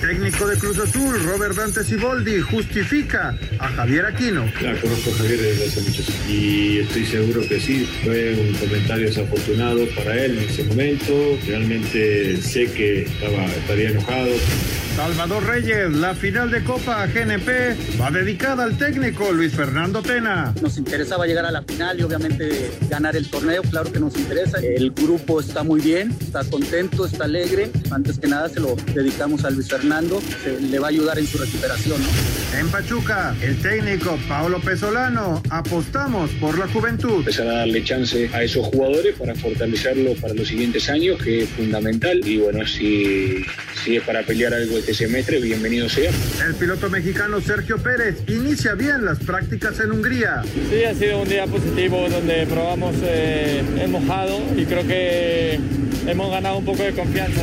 Técnico de Cruz Azul, Robert Dante Siboldi, justifica a Javier Aquino. Ya conozco a Javier desde hace muchos años y estoy seguro que sí, fue un comentario desafortunado para él en ese momento. Realmente sé que estaba, estaría enojado. Salvador Reyes, la final de Copa GNP va dedicada al técnico Luis Fernando Tena. Nos interesaba llegar a la final y obviamente ganar el torneo, claro que nos interesa. El grupo está muy bien, está contento, está alegre. Antes que nada se lo dedicamos a Luis Fernando, se le va a ayudar en su recuperación. En Pachuca, el técnico Paolo Pesolano, apostamos por la juventud. Empezar a darle chance a esos jugadores para fortalecerlo para los siguientes años, que es fundamental. Y bueno, si, si es para pelear algo este semestre, bienvenido sea. El piloto mexicano Sergio Pérez inicia bien las prácticas en Hungría. Sí, ha sido un día positivo donde probamos eh, el mojado y creo que hemos ganado un poco de confianza.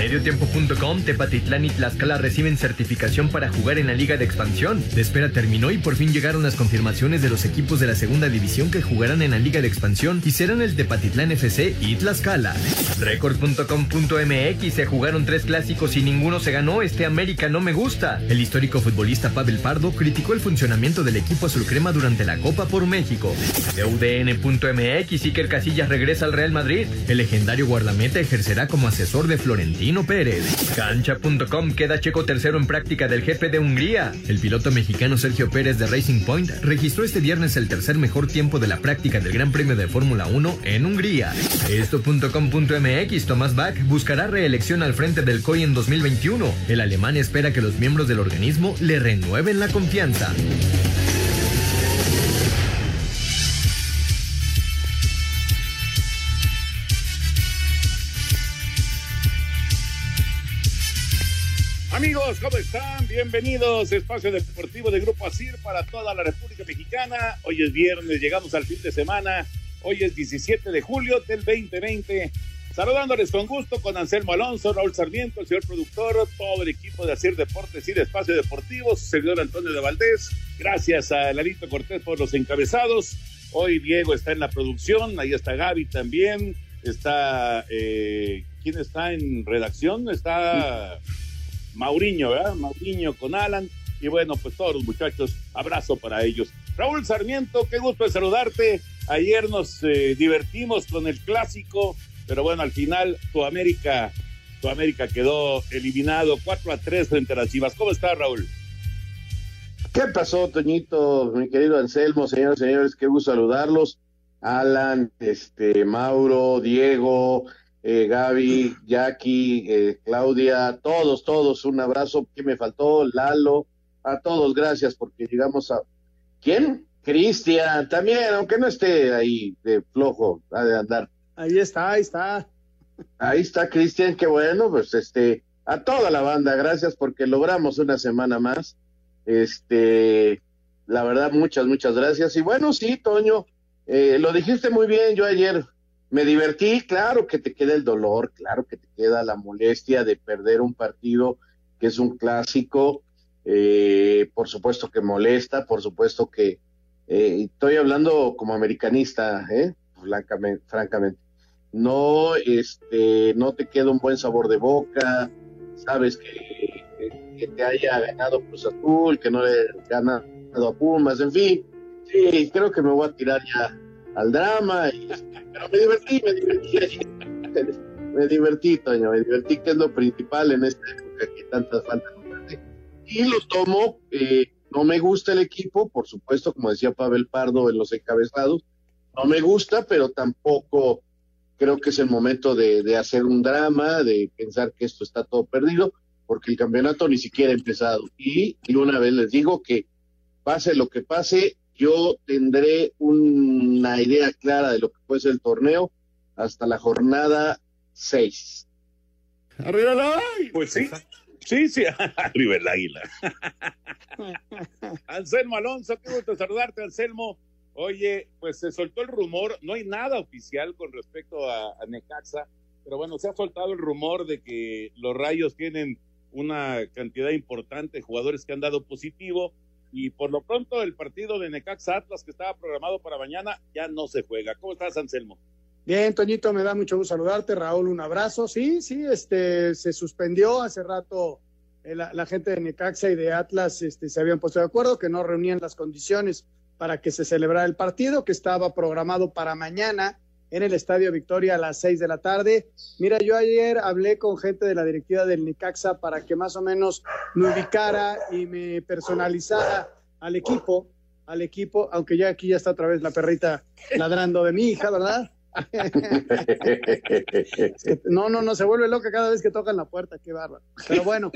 Mediotiempo.com, Tepatitlán y Tlaxcala reciben certificación para jugar en la Liga de Expansión. La espera terminó y por fin llegaron las confirmaciones de los equipos de la segunda división que jugarán en la Liga de Expansión y serán el Tepatitlán FC y Tlaxcala. Record.com.mx se jugaron tres clásicos y ninguno se ganó. Este América no me gusta. El histórico futbolista Pavel Pardo criticó el funcionamiento del equipo azul crema durante la Copa por México. De UDN.mx, Iker Casillas regresa al Real Madrid. El legendario guardameta ejercerá como asesor de Florentino Pérez. Cancha.com queda Checo tercero en práctica del GP de Hungría. El piloto mexicano Sergio Pérez de Racing Point registró este viernes el tercer mejor tiempo de la práctica del Gran Premio de Fórmula 1 en Hungría. Esto.com.mx Thomas Bach buscará reelección al frente del COI en 2021. El alemán espera que los miembros del organismo le renueven la confianza. Amigos, ¿cómo están? Bienvenidos a Espacio Deportivo de Grupo ASIR para toda la República Mexicana. Hoy es viernes, llegamos al fin de semana. Hoy es 17 de julio del 2020. Saludándoles con gusto con Anselmo Alonso, Raúl Sarmiento, el señor productor, todo el equipo de ASIR Deportes y de Espacio Deportivo, su servidor Antonio de Valdés. Gracias a Lalito Cortés por los encabezados. Hoy Diego está en la producción, ahí está Gaby también. Está, eh, ¿quién está en redacción? Está... Mauriño, ¿verdad? Mauriño con Alan. Y bueno, pues todos los muchachos, abrazo para ellos. Raúl Sarmiento, qué gusto saludarte. Ayer nos eh, divertimos con el clásico, pero bueno, al final tu América, tu América quedó eliminado 4 a 3 frente a las Chivas. ¿Cómo está, Raúl? ¿Qué pasó, Toñito, mi querido Anselmo, señores, señores? Qué gusto saludarlos. Alan, este, Mauro, Diego, eh, Gaby, Jackie, eh, Claudia, todos, todos, un abrazo. ¿Qué me faltó? Lalo, a todos, gracias porque llegamos a... ¿Quién? Cristian, también, aunque no esté ahí de flojo, ha de andar. Ahí está, ahí está. Ahí está Cristian, qué bueno, pues este, a toda la banda, gracias porque logramos una semana más. Este, la verdad, muchas, muchas gracias. Y bueno, sí, Toño, eh, lo dijiste muy bien, yo ayer me divertí, claro que te queda el dolor, claro que te queda la molestia de perder un partido que es un clásico, eh, por supuesto que molesta, por supuesto que eh, estoy hablando como americanista, ¿eh? francamente, francamente. No, este, no te queda un buen sabor de boca, sabes que que, que haya ganado Cruz Azul, que no le ganado a Pumas, en fin. Sí, creo que me voy a tirar ya al drama, y, pero me divertí, me divertí. Me divertí, Toño, me divertí, que es lo principal en esta época que tantas faltas Y lo tomo, eh, no me gusta el equipo, por supuesto, como decía Pavel Pardo en los encabezados, no me gusta, pero tampoco creo que es el momento de, de, hacer un drama, de pensar que esto está todo perdido, porque el campeonato ni siquiera ha empezado. Y una vez les digo que pase lo que pase, yo tendré una idea clara de lo que puede ser el torneo hasta la jornada 6. ¡Arriba el águila! Pues sí, sí, sí, arriba el águila. Anselmo Alonso, qué gusto saludarte, Anselmo. Oye, pues se soltó el rumor, no hay nada oficial con respecto a, a, Necaxa, pero bueno, se ha soltado el rumor de que los Rayos tienen una cantidad importante de jugadores que han dado positivo y por lo pronto el partido de Necaxa Atlas que estaba programado para mañana ya no se juega. ¿Cómo estás, Anselmo? Bien, Toñito, me da mucho gusto saludarte. Raúl, un abrazo. Sí, sí, este, se suspendió hace rato la, la gente de Necaxa y de Atlas este, se habían puesto de acuerdo que no reunían las condiciones para que se celebrara el partido, que estaba programado para mañana en el Estadio Victoria a las seis de la tarde. Mira, yo ayer hablé con gente de la directiva del Necaxa para que más o menos me ubicara y me personalizara al equipo, al equipo, aunque ya aquí ya está otra vez la perrita ladrando de mi hija, ¿verdad? no, no, no, se vuelve loca cada vez que tocan la puerta, qué bárbaro. Pero bueno,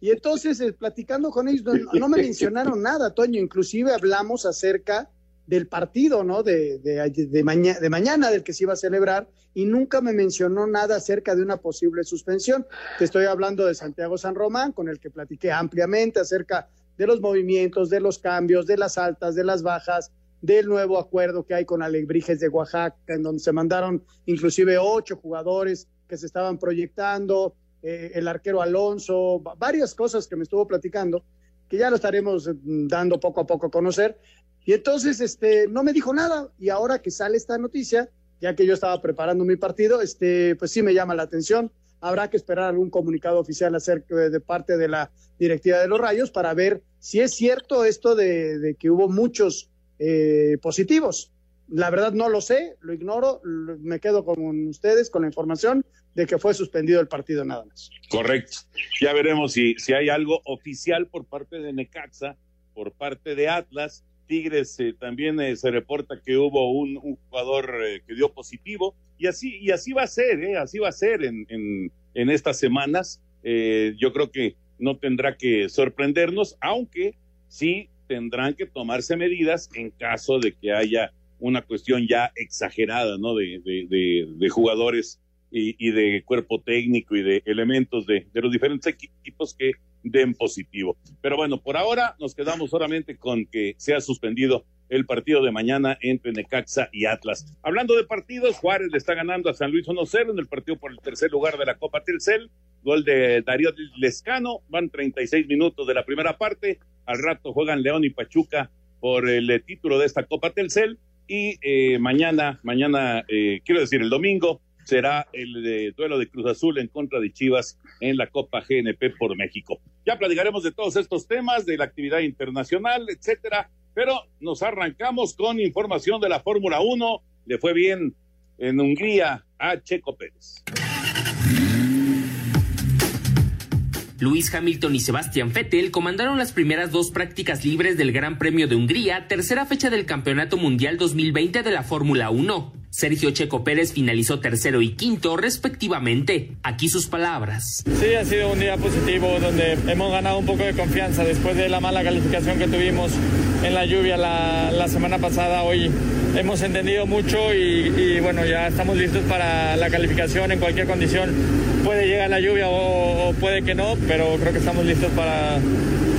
y entonces eh, platicando con ellos, no, no, me mencionaron nada, Toño, inclusive hablamos acerca del partido, ¿no? De, de, de, maña, de mañana, del que se iba a celebrar, y nunca me mencionó nada acerca de una posible suspensión. Estoy hablando de Santiago San Román, con el que platiqué ampliamente acerca de los movimientos, de los cambios, de las altas, de las bajas, del nuevo acuerdo que hay con Alebrijes de Oaxaca, en donde se mandaron inclusive ocho jugadores que se estaban proyectando, eh, el arquero Alonso, varias cosas que me estuvo platicando, que ya lo estaremos dando poco a poco a conocer. Y entonces, este, no me dijo nada. Y ahora que sale esta noticia, ya que yo estaba preparando mi partido, este, pues sí me llama la atención. Habrá que esperar algún comunicado oficial acerca de, parte de la directiva de los Rayos para ver si es cierto esto de, de que hubo muchos eh, positivos. La verdad no lo sé, lo ignoro, me quedo con ustedes con la información de que fue suspendido el partido nada más. Correcto. Ya veremos si, si hay algo oficial por parte de Necaxa, por parte de Atlas. Tigres eh, también eh, se reporta que hubo un, jugador eh, que dio positivo y así, y así va a ser, eh, así va a ser en, en, estas semanas. yo creo que no tendrá que sorprendernos, aunque sí tendrán que tomarse medidas en caso de que haya una cuestión ya exagerada, ¿no? De, de, jugadores y, y, de cuerpo técnico y de elementos de los diferentes equipos que den positivo. Pero bueno, por ahora nos quedamos solamente con que sea suspendido el partido de mañana entre Necaxa y Atlas. Hablando de partidos, Juárez le está ganando a San Luis 1-0 en el partido por el tercer lugar de la Copa Telcel. Gol de Darío Lescano, van 36 minutos de la primera parte. Al rato juegan León y Pachuca por el eh, título de esta Copa Telcel. Y eh, mañana, mañana, eh, quiero decir, el domingo, será el de duelo de Cruz Azul en contra de Chivas en la Copa GNP por México. Ya platicaremos de todos estos temas, de la actividad internacional, etcétera, pero nos arrancamos con información de la Fórmula 1. Le fue bien en Hungría a Checo Pérez. Luis Hamilton y Sebastián Vettel comandaron las primeras dos prácticas libres del Gran Premio de Hungría, tercera fecha del Campeonato Mundial 2020 de la Fórmula 1. Sergio Checo Pérez finalizó tercero y quinto respectivamente. Aquí sus palabras. Sí, ha sido un día positivo donde hemos ganado un poco de confianza después de la mala calificación que tuvimos en la lluvia la, la semana pasada. Hoy hemos entendido mucho y, y, bueno, ya estamos listos para la calificación en cualquier condición. Puede llegar la lluvia o, o puede que no, pero creo que estamos listos para,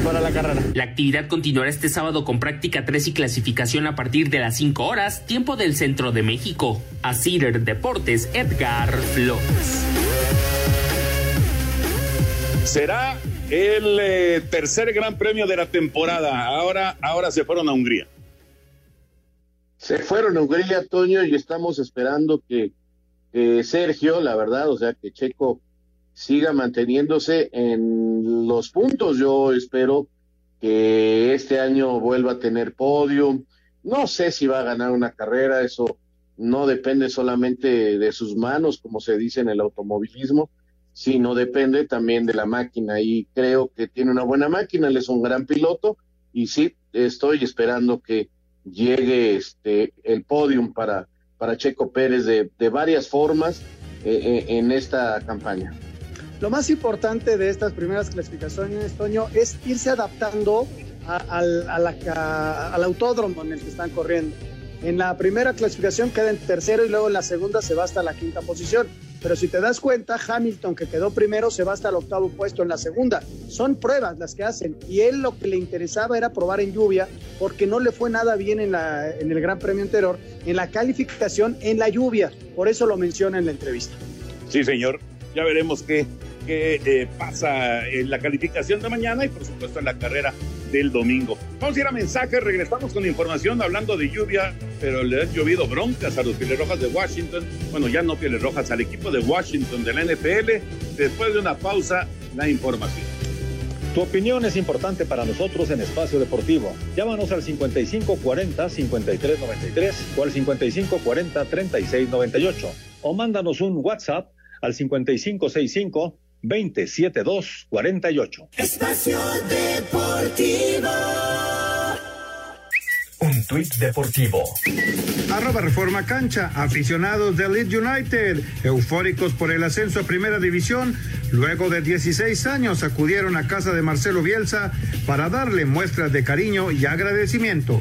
para la carrera. La actividad continuará este sábado con práctica 3 y clasificación a partir de las 5 horas, tiempo del centro de México. A Cider Deportes, Edgar Flores. Será el eh, tercer gran premio de la temporada. Ahora, ahora se fueron a Hungría. Se fueron a Hungría, Toño, y estamos esperando que, que Sergio, la verdad, o sea, que Checo siga manteniéndose en los puntos. Yo espero que este año vuelva a tener podio. No sé si va a ganar una carrera, eso no depende solamente de sus manos, como se dice en el automovilismo, sino depende también de la máquina. Y creo que tiene una buena máquina, él es un gran piloto y sí, estoy esperando que llegue este el podium para, para Checo Pérez de, de varias formas eh, eh, en esta campaña. Lo más importante de estas primeras clasificaciones, Toño, es irse adaptando al, autódromo en el que están corriendo. En la primera clasificación queda en tercero y luego en la segunda se va hasta la quinta posición. Pero si te das cuenta, Hamilton, que quedó primero, se va hasta el octavo puesto en la segunda. Son pruebas las que hacen. Y él lo que le interesaba era probar en lluvia, porque no le fue nada bien en, en el Gran Premio anterior, en la calificación en la lluvia. Por eso lo menciona en la entrevista. Sí, señor. Ya veremos qué, qué eh, pasa en la calificación de mañana y, por supuesto, en la carrera del domingo. Vamos a ir a mensajes, regresamos con información hablando de lluvia, pero le han llovido broncas a los Pieles Rojas de Washington. Bueno, ya no Pieles Rojas, al equipo de Washington de la NFL. Después de una pausa, la información. Tu opinión es importante para nosotros en Espacio Deportivo. Llámanos al 5540-5393 o al 5540-3698 o mándanos un WhatsApp al 5565 27248. Espacio Deportivo. Un tuit deportivo. Arroba Reforma Cancha, aficionados de Leeds United, eufóricos por el ascenso a Primera División, luego de 16 años acudieron a casa de Marcelo Bielsa para darle muestras de cariño y agradecimiento.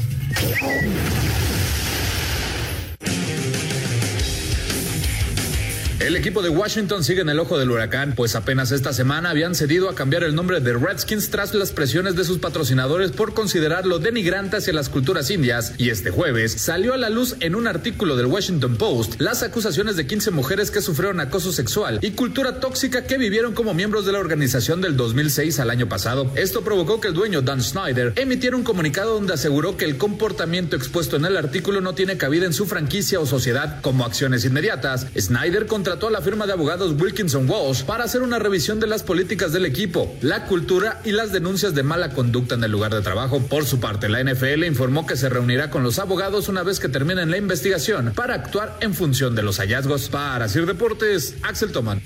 El equipo de Washington sigue en el ojo del huracán, pues apenas esta semana habían cedido a cambiar el nombre de Redskins tras las presiones de sus patrocinadores por considerarlo denigrante hacia las culturas indias. Y este jueves salió a la luz en un artículo del Washington Post las acusaciones de 15 mujeres que sufrieron acoso sexual y cultura tóxica que vivieron como miembros de la organización del 2006 al año pasado. Esto provocó que el dueño Dan Snyder emitiera un comunicado donde aseguró que el comportamiento expuesto en el artículo no tiene cabida en su franquicia o sociedad como acciones inmediatas. Snyder contra contrató a la firma de abogados Wilkinson Walsh para hacer una revisión de las políticas del equipo, la cultura y las denuncias de mala conducta en el lugar de trabajo. Por su parte, la NFL informó que se reunirá con los abogados una vez que terminen la investigación para actuar en función de los hallazgos. Para Sir Deportes, Axel Toman.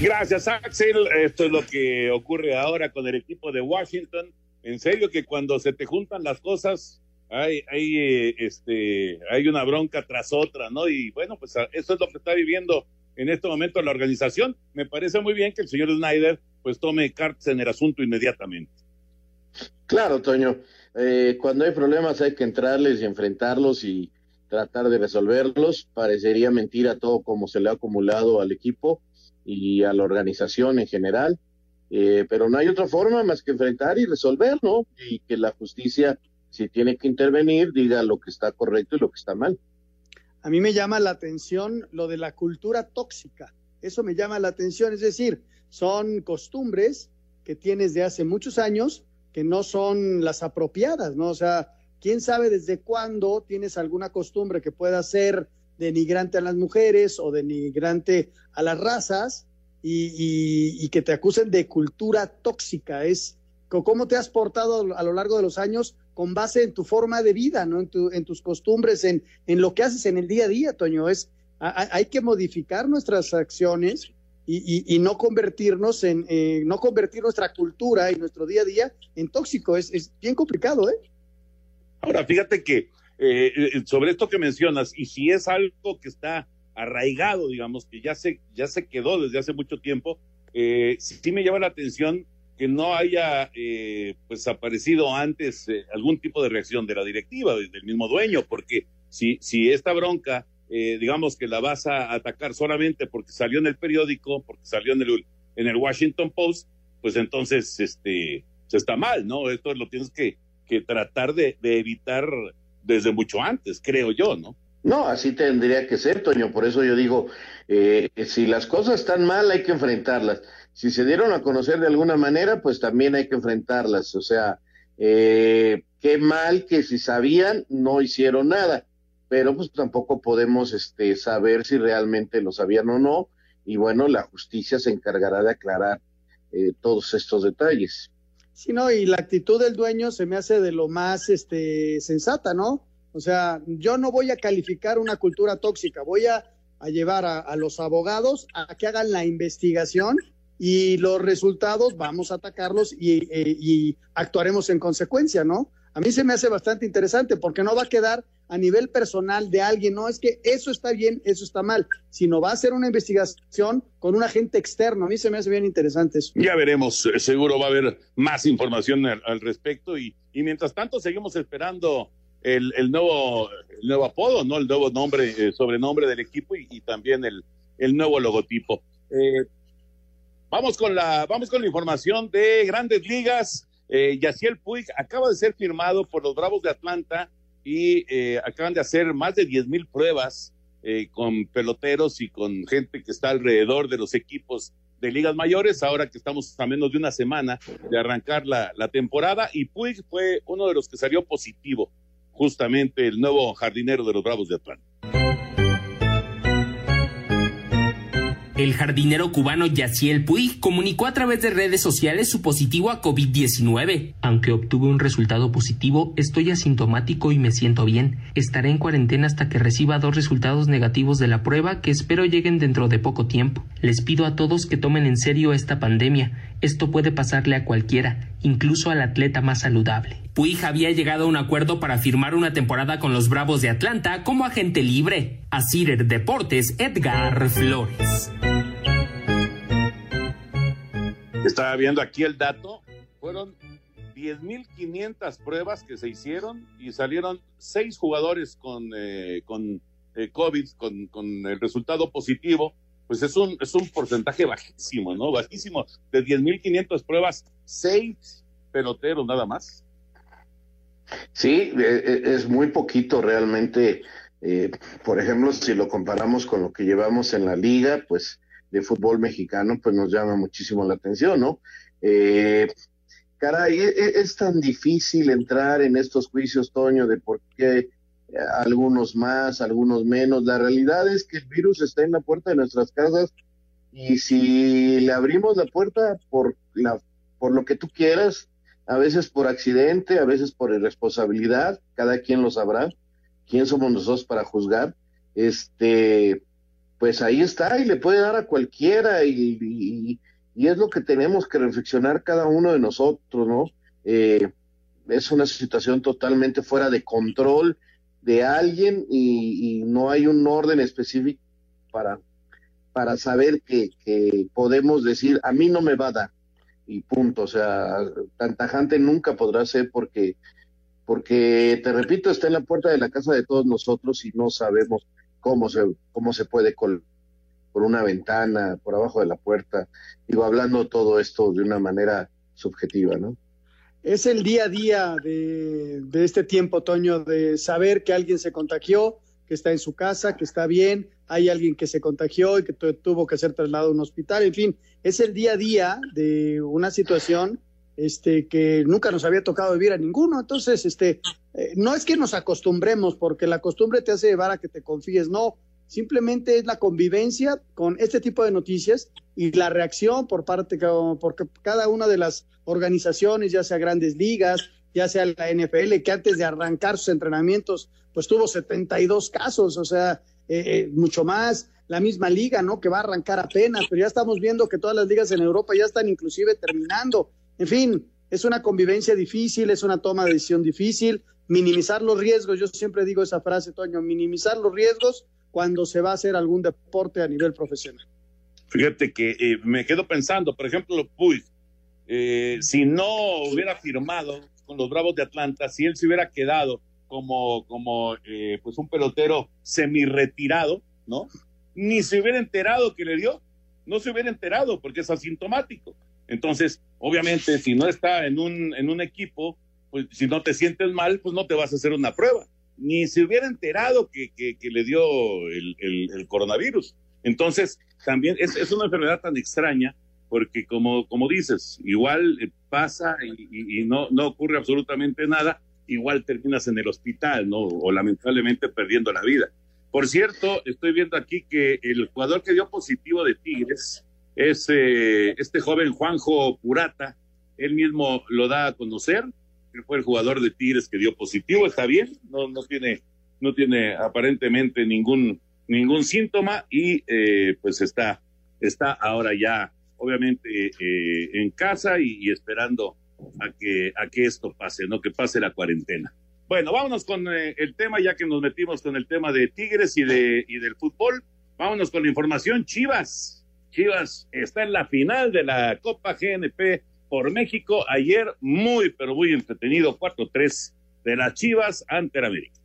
Gracias, Axel. Esto es lo que ocurre ahora con el equipo de Washington. En serio que cuando se te juntan las cosas, hay, hay, eh, este, hay una bronca tras otra, ¿no? Y bueno, pues eso es lo que está viviendo en este momento la organización. Me parece muy bien que el señor Snyder pues tome cartas en el asunto inmediatamente. Claro, Toño. Eh, cuando hay problemas hay que entrarles y enfrentarlos y tratar de resolverlos. Parecería mentira todo como se le ha acumulado al equipo y a la organización en general. Eh, pero no hay otra forma más que enfrentar y resolver, ¿no? Y que la justicia si tiene que intervenir, diga lo que está correcto y lo que está mal. A mí me llama la atención lo de la cultura tóxica. Eso me llama la atención, es decir, son costumbres que tienes de hace muchos años que no son las apropiadas, ¿no? O sea, quién sabe desde cuándo tienes alguna costumbre que pueda ser denigrante a las mujeres o denigrante a las razas y, y, y que te acusen de cultura tóxica. Es cómo te has portado a lo largo de los años con base en tu forma de vida, ¿no? En, tu, en tus costumbres, en, lo que haces en el día a día, Toño. Es, hay que modificar nuestras acciones y, no convertirnos en, eh, no convertir nuestra cultura y nuestro día a día en tóxico. Es, bien complicado, ¿eh? Ahora, fíjate que eh, sobre esto que mencionas, y si es algo que está arraigado, digamos, que ya se, ya se quedó desde hace mucho tiempo, eh, sí me llama la atención que no haya eh, pues aparecido antes eh, algún tipo de reacción de la directiva, del mismo dueño, porque si, si esta bronca, eh, digamos que la vas a atacar solamente porque salió en el periódico, porque salió en el, en el Washington Post, pues entonces este, se está mal, ¿no? Esto lo tienes que, que tratar de, de evitar desde mucho antes, creo yo, ¿no? No, así tendría que ser, Toño. Por eso yo digo, eh, si las cosas están mal, hay que enfrentarlas si se dieron a conocer de alguna manera, pues también hay que enfrentarlas. O sea, eh, qué mal que si sabían, no hicieron nada. pero pues tampoco podemos este, saber si realmente lo sabían o no, y bueno, la justicia se encargará de aclarar eh, todos estos detalles. Sí, no, y la actitud del dueño se me hace de lo más este, sensata, ¿no? O sea, yo no voy a calificar una cultura tóxica, voy a, llevar a, los abogados a que hagan la investigación y los resultados vamos a atacarlos y, eh, y actuaremos en consecuencia, ¿no? A mí se me hace bastante interesante porque no va a quedar a nivel personal de alguien, no es que eso está bien, eso está mal, sino va a ser una investigación con un agente externo. A mí se me hace bien interesante eso. Ya veremos, eh, seguro va a haber más información al, al respecto y, y, mientras tanto seguimos esperando el, nuevo, el nuevo apodo, ¿no? El nuevo nombre, eh, sobrenombre del equipo y, también el, nuevo logotipo. Eh, vamos con la, vamos con la información de Grandes Ligas. Eh, Yaciel Puig acaba de ser firmado por los Bravos de Atlanta y eh, acaban de hacer más de 10 mil pruebas con peloteros y con gente que está alrededor de los equipos de ligas mayores, ahora que estamos a menos de una semana de arrancar la, la temporada, y Puig fue uno de los que salió positivo, justamente el nuevo jardinero de los Bravos de Atlanta. El jardinero cubano Yaciel Puig comunicó a través de redes sociales su positivo a COVID-19. Aunque obtuve un resultado positivo, estoy asintomático y me siento bien. Estaré en cuarentena hasta que reciba dos resultados negativos de la prueba que espero lleguen dentro de poco tiempo. Les pido a todos que tomen en serio esta pandemia. Esto puede pasarle a cualquiera, incluso al atleta más saludable. Puig había llegado a un acuerdo para firmar una temporada con los Bravos de Atlanta como agente libre. A Cider Deportes, Edgar Flores. Estaba viendo aquí el dato. Fueron 10.500 pruebas que se hicieron y salieron seis jugadores con, eh, con eh, COVID, con, con, el resultado positivo. Pues es un, es un porcentaje bajísimo, ¿no? Bajísimo. De 10.500 pruebas, seis peloteros nada más. Sí, es muy poquito realmente. Eh, por ejemplo, si lo comparamos con lo que llevamos en la liga, pues de fútbol mexicano, pues nos llama muchísimo la atención, ¿no? Eh, caray, es, es, tan difícil entrar en estos juicios, Toño, de por qué algunos más, algunos menos. La realidad es que el virus está en la puerta de nuestras casas y si le abrimos la puerta por, la, por lo que tú quieras, a veces por accidente, a veces por irresponsabilidad, cada quien lo sabrá, quién somos nosotros para juzgar, este, pues ahí está y le puede dar a cualquiera y, es lo que tenemos que reflexionar cada uno de nosotros, ¿no? Eh, es una situación totalmente fuera de control de alguien y, y no hay un orden específico para, para saber que, que podemos decir, a mí no me va a dar y punto, o sea, tan tajante nunca podrá ser porque, porque te repito, está en la puerta de la casa de todos nosotros y no sabemos cómo se, cómo se puede col por una ventana, por abajo de la puerta, digo, hablando todo esto de una manera subjetiva, ¿no? Es el día a día de, de este tiempo, Toño, de saber que alguien se contagió, que está en su casa, que está bien, hay alguien que se contagió y que tuvo que ser trasladado a un hospital, en fin, es el día a día de una situación este, que nunca nos había tocado vivir a ninguno. Entonces, este, eh, no es que nos acostumbremos, porque la costumbre te hace llevar a que te confíes, no, simplemente es la convivencia con este tipo de noticias y la reacción por parte, porque cada una de las organizaciones, ya sea grandes ligas, ya sea la NFL, que antes de arrancar sus entrenamientos, pues tuvo 72 casos, o sea, eh, mucho más, la misma liga, ¿no? Que va a arrancar apenas, pero ya estamos viendo que todas las ligas en Europa ya están inclusive terminando. En fin, es una convivencia difícil, es una toma de decisión difícil, minimizar los riesgos, yo siempre digo esa frase, Toño, minimizar los riesgos cuando se va a hacer algún deporte a nivel profesional. Fíjate que eh, me quedo pensando, por ejemplo, Puig, eh, si no hubiera firmado con los Bravos de Atlanta, si él se hubiera quedado como, como eh, pues un pelotero semi-retirado, ¿no? Ni se hubiera enterado que le dio, no se hubiera enterado porque es asintomático. Entonces, obviamente, si no está en un, en un equipo, pues si no te sientes mal, pues no te vas a hacer una prueba. Ni se hubiera enterado que, que, le dio el, el, el, coronavirus. Entonces, también es, es, una enfermedad tan extraña porque como, como dices, igual pasa y, y, y no, no ocurre absolutamente nada, igual terminas en el hospital, ¿no? O lamentablemente perdiendo la vida. Por cierto, estoy viendo aquí que el jugador que dio positivo de Tigres es eh, este joven Juanjo Purata. Él mismo lo da a conocer, que fue el jugador de Tigres que dio positivo. Está bien, no, no tiene, no tiene aparentemente ningún, ningún síntoma y eh, pues está, está ahora ya, obviamente, eh, en casa y, esperando a que, a que esto pase, ¿no? Que pase la cuarentena. Bueno, vámonos con eh, el tema, ya que nos metimos con el tema de Tigres y, de, y del fútbol. Vámonos con la información. Chivas. Chivas está en la final de la Copa GNP por México. Ayer, muy, pero muy entretenido, 4-3 de las Chivas ante América.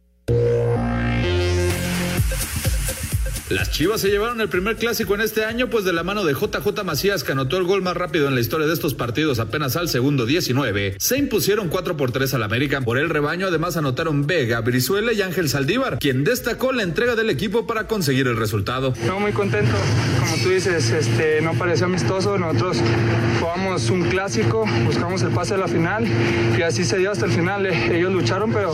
Las Chivas se llevaron el primer clásico en este año, pues de la mano de JJ Macías, que anotó el gol más rápido en la historia de estos partidos apenas al segundo 19, se impusieron 4 por 3 al América. Por el rebaño, además anotaron Vega, Brizuela y Ángel Saldívar, quien destacó la entrega del equipo para conseguir el resultado. No, muy contento. Como tú dices, este, no pareció amistoso. Nosotros jugamos un clásico, buscamos el pase a la final y así se dio hasta el final. Ellos lucharon, pero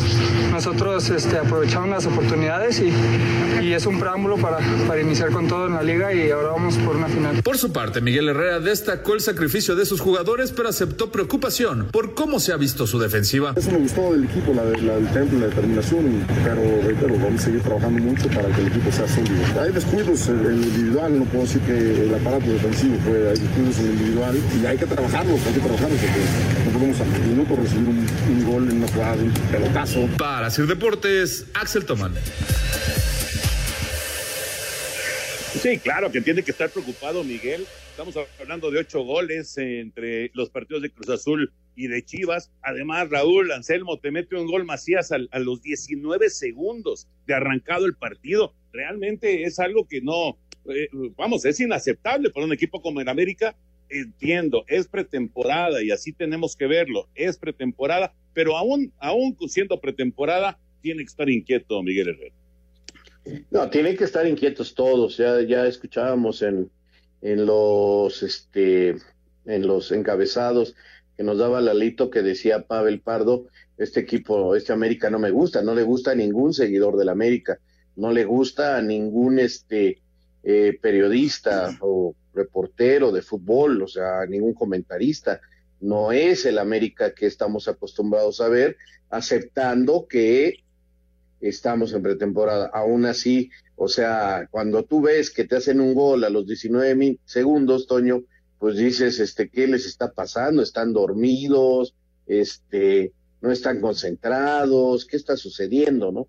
nosotros este, aprovechamos las oportunidades y es un preámbulo para para iniciar con todo en la liga y ahora vamos por una final. Por su parte, Miguel Herrera destacó el sacrificio de sus jugadores, pero aceptó preocupación por cómo se ha visto su defensiva. Eso me gustó del equipo, la, la, el temple, la determinación, pero reitero, vamos a seguir trabajando mucho para que el equipo sea sólido. Hay descuidos en el individual, no puedo decir que el aparato defensivo fue, hay descuidos en el individual y hay que trabajarlos, hay que trabajarlos porque no podemos a minuto recibir un, un gol en una jugada, un pelotazo. Para hacer deportes, Axel Tomán. Sí, claro que tiene que estar preocupado Miguel. Estamos hablando de ocho goles entre los partidos de Cruz Azul y de Chivas. Además, Raúl Anselmo te mete un gol Macías a, a los 19 segundos de arrancado el partido. Realmente es algo que no, eh, vamos, es inaceptable para un equipo como el América. Entiendo, es pretemporada y así tenemos que verlo. Es pretemporada, pero aún, aún siendo pretemporada, tiene que estar inquieto Miguel Herrera. No, tienen que estar inquietos todos. Ya, ya escuchábamos en, los este en los encabezados que nos daba Lalito que decía Pavel Pardo, este equipo, este América no me gusta, no le gusta a ningún seguidor del América, no le gusta a ningún este eh, periodista o reportero de fútbol, o sea, a ningún comentarista. No es el América que estamos acostumbrados a ver, aceptando que estamos en pretemporada. Aún así, o sea, cuando tú ves que te hacen un gol a los 19 segundos, Toño, pues dices, este, ¿qué les está pasando? ¿Están dormidos? Este, no están concentrados, ¿qué está sucediendo, no?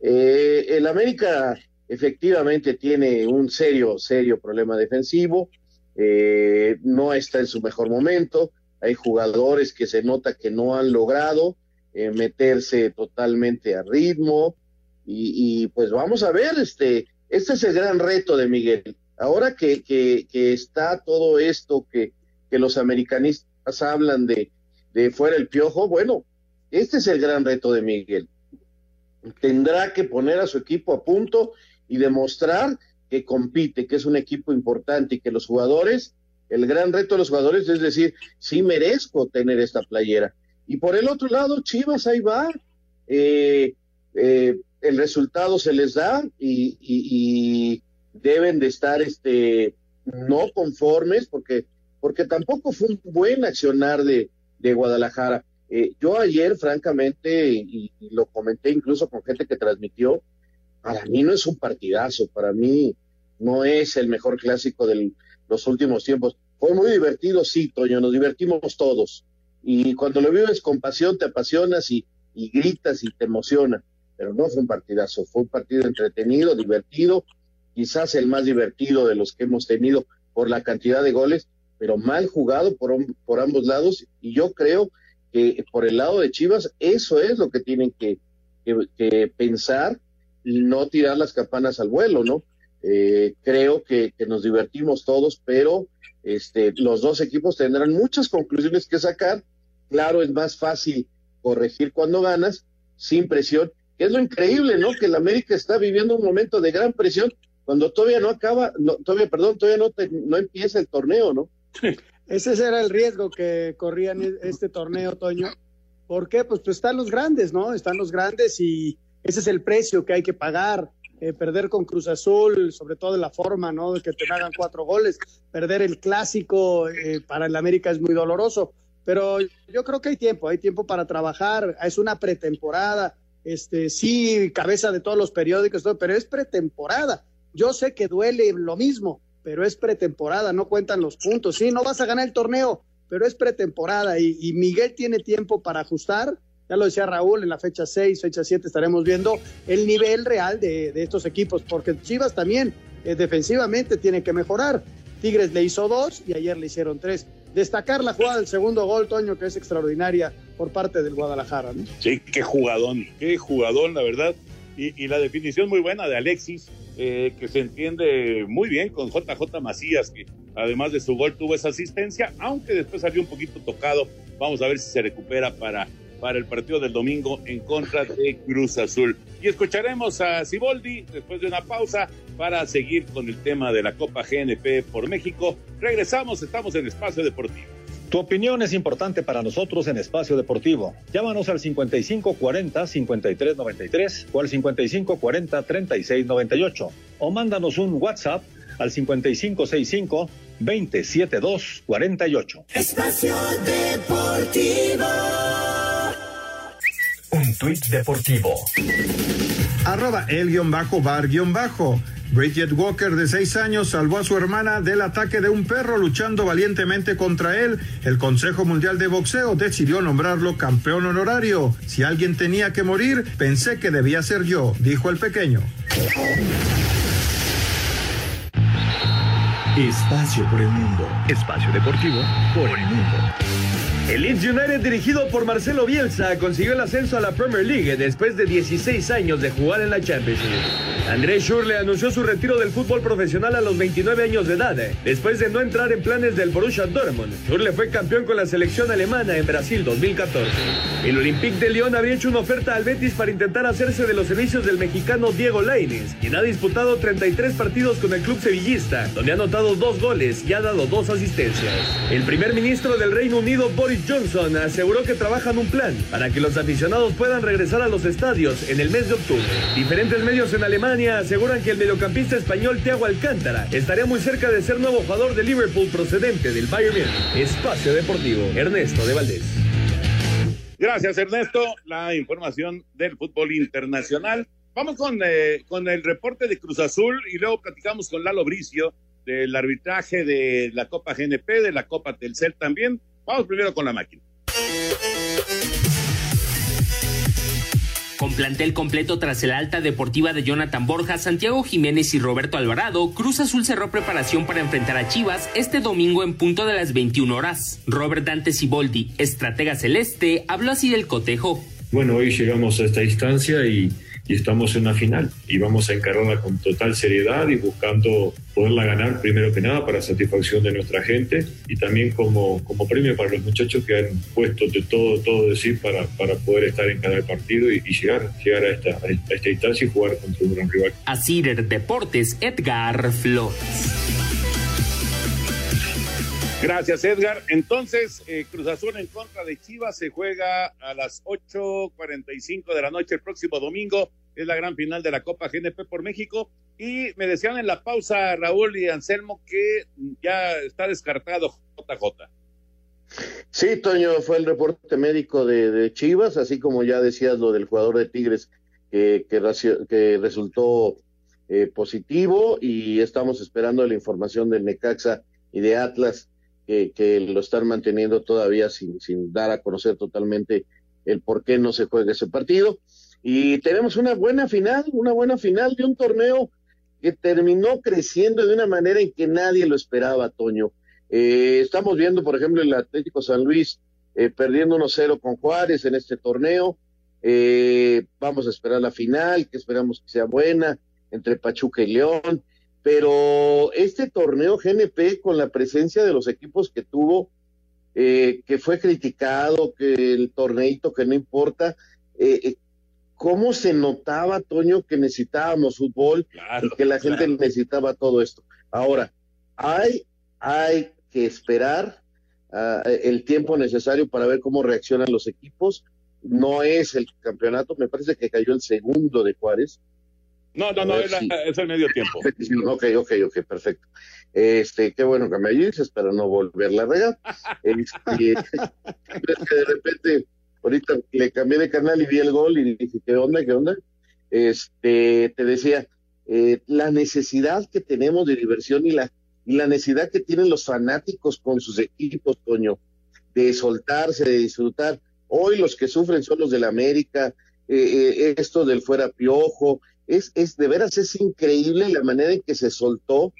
Eh, el América efectivamente tiene un serio, serio problema defensivo, eh, no está en su mejor momento, hay jugadores que se nota que no han logrado, eh, meterse totalmente a ritmo y, pues vamos a ver, este, este es el gran reto de Miguel. Ahora que, que, que está todo esto que, que los americanistas hablan de, de fuera el piojo, bueno, este es el gran reto de Miguel. Tendrá que poner a su equipo a punto y demostrar que compite, que es un equipo importante y que los jugadores, el gran reto de los jugadores es decir, sí merezco tener esta playera. Y por el otro lado, Chivas ahí va. Eh, eh, el resultado se les da y, deben de estar este, no conformes porque, porque tampoco fue un buen accionar de, de Guadalajara. Eh, yo ayer, francamente, y, y, lo comenté incluso con gente que transmitió, para mí no es un partidazo, para mí no es el mejor clásico de los últimos tiempos. Fue muy divertido, sí, Toño, nos divertimos todos y cuando lo vives con pasión te apasionas y, y, gritas y te emociona, pero no fue un partidazo, fue un partido entretenido, divertido, quizás el más divertido de los que hemos tenido por la cantidad de goles, pero mal jugado por, por ambos lados y yo creo que por el lado de Chivas eso es lo que tienen que, que, que pensar no tirar las campanas al vuelo, ¿no? Eh, creo que, que, nos divertimos todos, pero este, los dos equipos tendrán muchas conclusiones que sacar. Claro, es más fácil corregir cuando ganas, sin presión, que es lo increíble, ¿no? Que el América está viviendo un momento de gran presión cuando todavía no acaba, no, todavía, perdón, todavía no, te, no empieza el torneo, ¿no? Ese era el riesgo que corría en este torneo, Toño, ¿Por qué? Pues, pues están los grandes, ¿no? Están los grandes y ese es el precio que hay que pagar. Eh, perder con Cruz Azul, sobre todo de la forma, ¿no? De que te hagan cuatro goles. Perder el clásico eh, para el América es muy doloroso. Pero yo creo que hay tiempo, hay tiempo para trabajar. Es una pretemporada. Este, sí, cabeza de todos los periódicos, todo, pero es pretemporada. Yo sé que duele lo mismo, pero es pretemporada, no cuentan los puntos. Sí, no vas a ganar el torneo, pero es pretemporada y, y Miguel tiene tiempo para ajustar ya lo decía Raúl, en la fecha 6, fecha 7 estaremos viendo el nivel real de, de estos equipos, porque Chivas también eh, defensivamente tiene que mejorar. Tigres le hizo dos y ayer le hicieron tres. Destacar la jugada del segundo gol, Toño, que es extraordinaria por parte del Guadalajara. ¿no? Sí, qué jugadón, qué jugadón, la verdad. Y, y la definición muy buena de Alexis, eh, que se entiende muy bien con JJ Macías, que además de su gol tuvo esa asistencia, aunque después salió un poquito tocado. Vamos a ver si se recupera para para el partido del domingo en contra de Cruz Azul. Y escucharemos a Siboldi después de una pausa para seguir con el tema de la Copa GNP por México. Regresamos, estamos en Espacio Deportivo. Tu opinión es importante para nosotros en Espacio Deportivo. Llámanos al 5540-5393 o al 5540-3698 o mándanos un WhatsApp al 5565-27248. Espacio Deportivo. Un tuit deportivo. Arroba el guion bajo bar guion bajo. Bridget Walker, de seis años, salvó a su hermana del ataque de un perro luchando valientemente contra él. El Consejo Mundial de Boxeo decidió nombrarlo campeón honorario. Si alguien tenía que morir, pensé que debía ser yo, dijo el pequeño. Espacio por el mundo. Espacio deportivo por el mundo. El Leeds United, dirigido por Marcelo Bielsa, consiguió el ascenso a la Premier League después de 16 años de jugar en la Championship. Andrés Schürrle anunció su retiro del fútbol profesional a los 29 años de edad, después de no entrar en planes del Borussia Dortmund. Schürrle fue campeón con la selección alemana en Brasil 2014. El Olympique de Lyon había hecho una oferta al Betis para intentar hacerse de los servicios del mexicano Diego Lainez, quien ha disputado 33 partidos con el club sevillista, donde ha anotado dos goles y ha dado dos asistencias. El primer ministro del Reino Unido, Boris Johnson aseguró que trabajan un plan para que los aficionados puedan regresar a los estadios en el mes de octubre. Diferentes medios en Alemania aseguran que el mediocampista español Thiago Alcántara estaría muy cerca de ser nuevo jugador de Liverpool procedente del Bayern Múnich. Espacio Deportivo, Ernesto de Valdés. Gracias, Ernesto. La información del fútbol internacional. Vamos con, eh, con el reporte de Cruz Azul y luego platicamos con Lalo Bricio del arbitraje de la Copa GNP, de la Copa Telcel también. Vamos primero con la máquina. Con plantel completo tras el alta deportiva de Jonathan Borja, Santiago Jiménez y Roberto Alvarado, Cruz Azul cerró preparación para enfrentar a Chivas este domingo en punto de las 21 horas. Robert Dante Siboldi, estratega celeste, habló así del cotejo. Bueno, hoy llegamos a esta instancia y, y estamos en una final y vamos a encararla con total seriedad y buscando poderla ganar primero que nada para satisfacción de nuestra gente y también como, como premio para los muchachos que han puesto de todo, todo decir para, para poder estar en cada partido y, llegar, llegar a, esta, a esta instancia y jugar contra un gran rival. A Cider Deportes, Edgar Flores. Gracias, Edgar. Entonces, eh, Cruz Azul en contra de Chivas se juega a las 8.45 de la noche el próximo domingo. Es la gran final de la Copa GNP por México. Y me decían en la pausa, Raúl y Anselmo, que ya está descartado JJ. Sí, Toño, fue el reporte médico de, Chivas, así como ya decías lo del jugador de Tigres que, que, que resultó eh, positivo y estamos esperando la información del Necaxa y de Atlas que, que, lo están manteniendo todavía sin, sin dar a conocer totalmente el por qué no se juega ese partido. Y tenemos una buena final, una buena final de un torneo que terminó creciendo de una manera en que nadie lo esperaba, Toño. Eh, estamos viendo, por ejemplo, el Atlético San Luis eh, perdiendo 1-0 con Juárez en este torneo. Eh, vamos a esperar la final, que esperamos que sea buena, entre Pachuca y León pero este torneo GNP con la presencia de los equipos que tuvo, eh, que fue criticado, que el torneito que no importa, eh, cómo se notaba, Toño, que necesitábamos fútbol claro, y que la claro. gente necesitaba todo esto. Ahora, hay, hay que esperar uh, el tiempo necesario para ver cómo reaccionan los equipos, no es el campeonato, me parece que cayó el segundo de Juárez. No, no, no, es, el medio tiempo. Ok, ok, ok, perfecto. Este, qué bueno que me dices para no volverla a regar. Este, que de repente, ahorita le cambié de canal y vi el gol y dije, ¿qué onda? ¿Qué onda? Este, te decía, eh, la necesidad que tenemos de diversión y la, y la necesidad que tienen los fanáticos con sus equipos, Toño, de soltarse, de disfrutar. Hoy los que sufren son los del América, eh, eh, esto del fuera piojo, es, es de veras es increíble la manera en que se soltó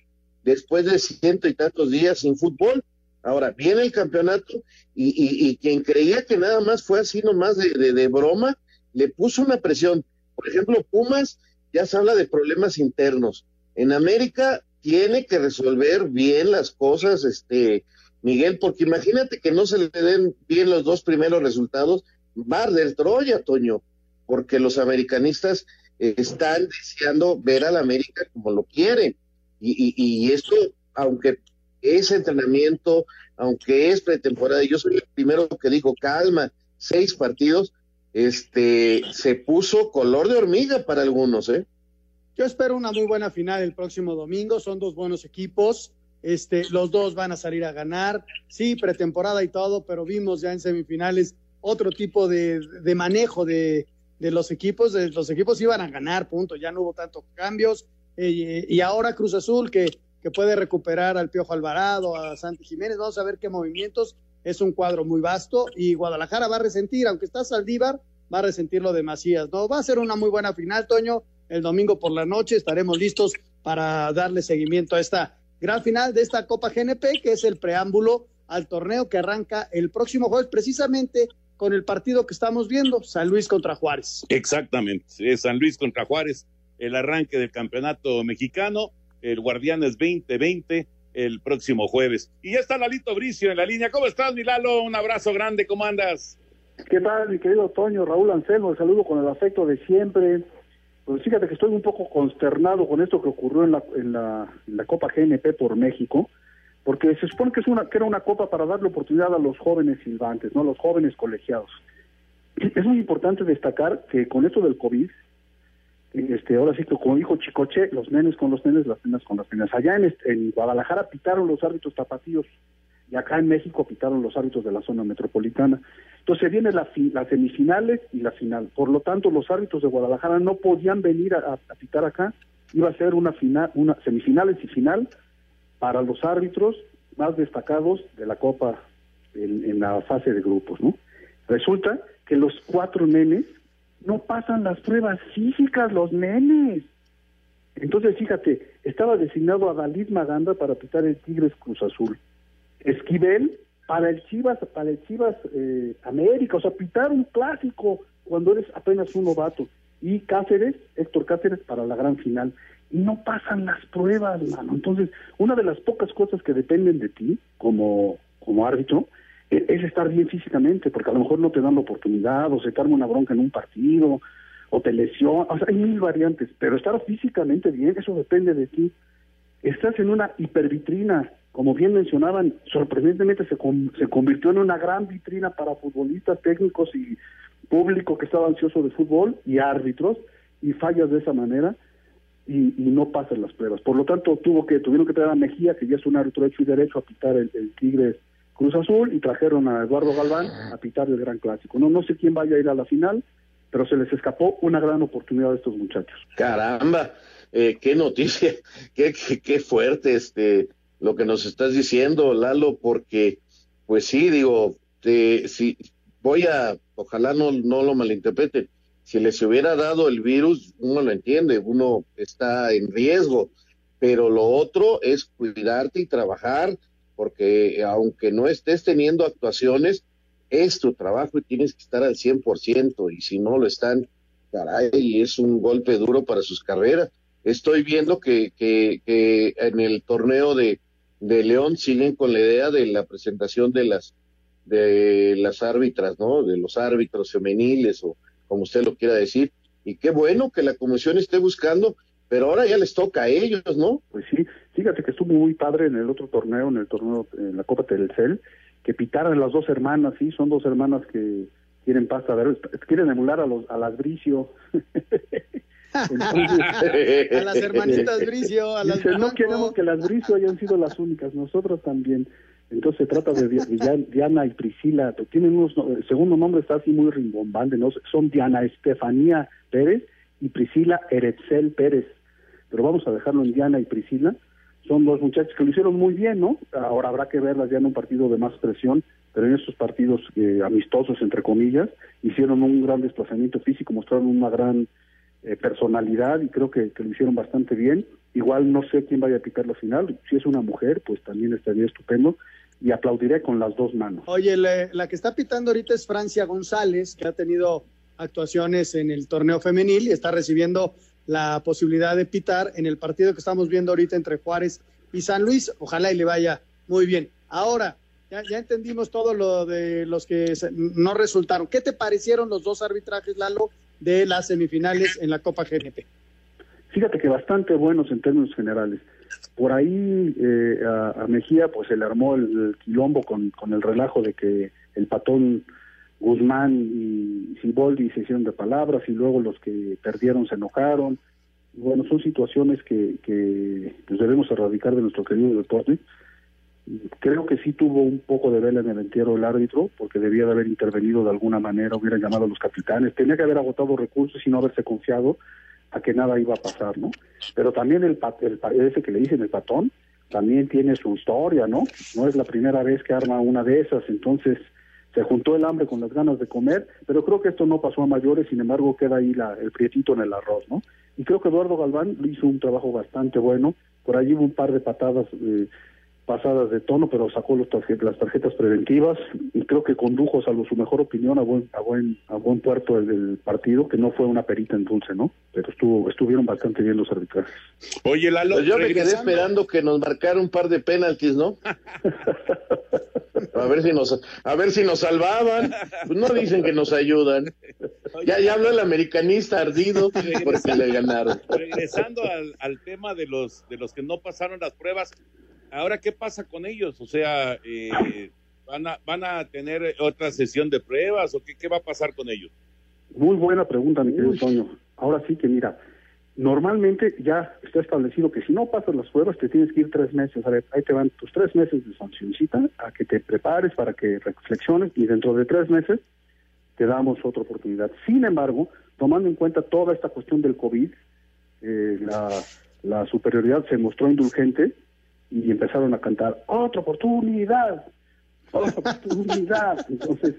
después de ciento y tantos días sin fútbol. Ahora viene el campeonato y, y, quien creía que nada más fue así nomás de, de, broma, le puso una presión. Por ejemplo, Pumas ya se habla de problemas internos. En América tiene que resolver bien las cosas, este, Miguel, porque imagínate que no se le den bien los dos primeros resultados, va del Troya, Toño, porque los americanistas están deseando ver al América como lo quieren. Y, y, esto, aunque es entrenamiento, aunque es pretemporada, yo soy el primero que dijo, calma, seis partidos, este, se puso color de hormiga para algunos, ¿eh? Yo espero una muy buena final el próximo domingo, son dos buenos equipos, este, los dos van a salir a ganar, sí, pretemporada y todo, pero vimos ya en semifinales otro tipo de, de manejo de, de los equipos, de, los equipos iban a ganar, punto, ya no hubo tantos cambios, eh, y ahora Cruz Azul que, que puede recuperar al Piojo Alvarado, a Santi Jiménez, vamos a ver qué movimientos, es un cuadro muy vasto, y Guadalajara va a resentir, aunque está Saldívar, va a resentir lo de Macías, ¿no? Va a ser una muy buena final, Toño, el domingo por la noche estaremos listos para darle seguimiento a esta gran final de esta Copa GNP, que es el preámbulo al torneo que arranca el próximo jueves, precisamente con el partido que estamos viendo, San Luis contra Juárez. Exactamente, es San Luis contra Juárez, el arranque del campeonato mexicano, el Guardianes 2020, el próximo jueves. Y ya está Lalito Bricio en la línea. ¿Cómo estás, Milalo? Un abrazo grande, ¿cómo andas? ¿Qué tal, mi querido Toño? Raúl Anselmo, el saludo con el afecto de siempre. Pues fíjate que estoy un poco consternado con esto que ocurrió en la, en la, en la Copa GNP por México porque se supone que, es una, que era una copa para darle oportunidad a los jóvenes silbantes, ¿no? los jóvenes colegiados. Es muy importante destacar que con esto del COVID, este, ahora sí que como dijo Chicoche, los nenes con los nenes, las nenas con las nenas. Allá en, en Guadalajara pitaron los árbitros tapatíos y acá en México pitaron los árbitros de la zona metropolitana. Entonces vienen las semifinales y la final. Por lo tanto, los árbitros de Guadalajara no podían venir a, a pitar acá. Iba a ser una final, una semifinales y final para los árbitros más destacados de la Copa en, la fase de grupos, ¿no? Resulta que los cuatro nenes no pasan las pruebas físicas, los nenes. Entonces, fíjate, estaba designado a Dalit Maganda para pitar el Tigres Cruz Azul. Esquivel para el Chivas, para el Chivas eh, América, o sea, pitar un clásico cuando eres apenas un novato. Y Cáceres, Héctor Cáceres para la gran final no pasan las pruebas. Entonces, una de las pocas cosas que dependen de ti como, como árbitro e, es, estar bien físicamente, porque a lo mejor no te dan la oportunidad, o se te arma una bronca en un partido, o te lesiona, o sea, hay mil variantes, pero estar físicamente bien, eso depende de ti. Estás en una hipervitrina, como bien mencionaban, sorprendentemente se, se convirtió en una gran vitrina para futbolistas, técnicos y público que estaba ansioso de fútbol y árbitros, y fallas de esa manera y, no pasan las pruebas. Por lo tanto, tuvo que tuvieron que traer a Mejía, que ya es un árbitro hecho y derecho, a pitar el, el Tigres Cruz Azul y trajeron a Eduardo Galván a pitar el Gran Clásico. No, no sé quién vaya a ir a la final, pero se les escapó una gran oportunidad a estos muchachos. Caramba, eh, qué noticia, qué, qué, fuerte este lo que nos estás diciendo, Lalo, porque pues sí, digo, te, si voy a, ojalá no, no lo malinterpreten, si les hubiera dado el virus, uno lo entiende, uno está en riesgo, pero lo otro es cuidarte y trabajar, porque aunque no estés teniendo actuaciones, es tu trabajo y tienes que estar al 100%, y si no lo están, caray, es un golpe duro para sus carreras. Estoy viendo que, que, que en el torneo de, de León siguen con la idea de la presentación de las de las árbitras, ¿no? De los árbitros femeniles o como usted lo quiera decir. Y qué bueno que la comisión esté buscando, pero ahora ya les toca a ellos, ¿no? Pues sí, fíjate que estuvo muy padre en el otro torneo, en el torneo, en la Copa Telcel, que pitaran las dos hermanas, sí, son dos hermanas que, quieren pasta verde, quieren emular a los a las Bricio. a las hermanitas Bricio, a las no queremos que las Bricio hayan sido las únicas, nosotros también. Entonces se trata de Diana y Priscila, tienen unos, el segundo nombre está así muy rimbombante, ¿no? son Diana Estefanía Pérez y Priscila Eretzel Pérez, pero vamos a dejarlo en Diana y Priscila, son dos muchachos que lo hicieron muy bien, ¿no? Ahora habrá que verlas ya en un partido de más presión, pero en estos partidos eh, amistosos, entre comillas, hicieron un gran desplazamiento físico, mostraron una gran eh, personalidad y creo que, lo hicieron bastante bien. Igual no sé quién vaya a picar la final, si es una mujer, pues también estaría estupendo y aplaudiré con las dos manos. Oye, la, que está pitando ahorita es Francia González, que ha tenido actuaciones en el torneo femenil y está recibiendo la posibilidad de pitar en el partido que estamos viendo ahorita entre Juárez y San Luis. Ojalá y le vaya muy bien. Ahora, ya, ya entendimos todo lo de los que no resultaron. ¿Qué te parecieron los dos arbitrajes, Lalo, de las semifinales en la Copa GNP? Fíjate que bastante buenos en términos generales. Por ahí eh, a, Mejía pues se le armó el, quilombo con, con, el relajo de que el patón Guzmán y Siboldi se hicieron de palabras y luego los que perdieron se enojaron. bueno, son situaciones que, que pues debemos erradicar de nuestro querido deporte. Creo que sí tuvo un poco de vela en el entierro el árbitro, porque debía de haber intervenido de alguna manera, hubiera llamado a los capitanes, tenía que haber agotado recursos y no haberse confiado a que nada iba a pasar, ¿no? Pero también el, el ese que le dicen el patón, también tiene su historia, ¿no? No es la primera vez que arma una de esas, entonces se juntó el hambre con las ganas de comer, pero creo que esto no pasó a mayores, sin embargo queda ahí la, el prietito en el arroz, ¿no? Y creo que Eduardo Galván hizo un trabajo bastante bueno, por allí hubo un par de patadas eh, pasadas de tono, pero sacó los las tarjetas preventivas y creo que condujo, salvo su mejor opinión, a buen, a buen, a buen puerto del, partido, que no fue una perita en dulce, ¿no? Pero estuvo, estuvieron bastante bien los arbitrajes. Oye, Lalo, pues yo me quedé esperando que nos marcara un par de penaltis, ¿no? a ver si nos, a ver si nos salvaban. Pues no dicen que nos ayudan. ya, ya habló el americanista ardido porque le ganaron. Regresando al, al tema de los, de los que no pasaron las pruebas, Ahora, ¿qué pasa con ellos? O sea, eh, ¿van, a, ¿van a tener otra sesión de pruebas o qué, qué va a pasar con ellos? Muy buena pregunta, mi querido Toño. Ahora sí que mira, normalmente ya está establecido que si no pasas las pruebas te tienes que ir tres meses. A ver, ahí te van tus tres meses de sancioncita a que te prepares para que reflexiones y dentro de tres meses te damos otra oportunidad. Sin embargo, tomando en cuenta toda esta cuestión del COVID, eh, la, la superioridad se mostró indulgente y empezaron a cantar otra oportunidad, otra oportunidad. Entonces,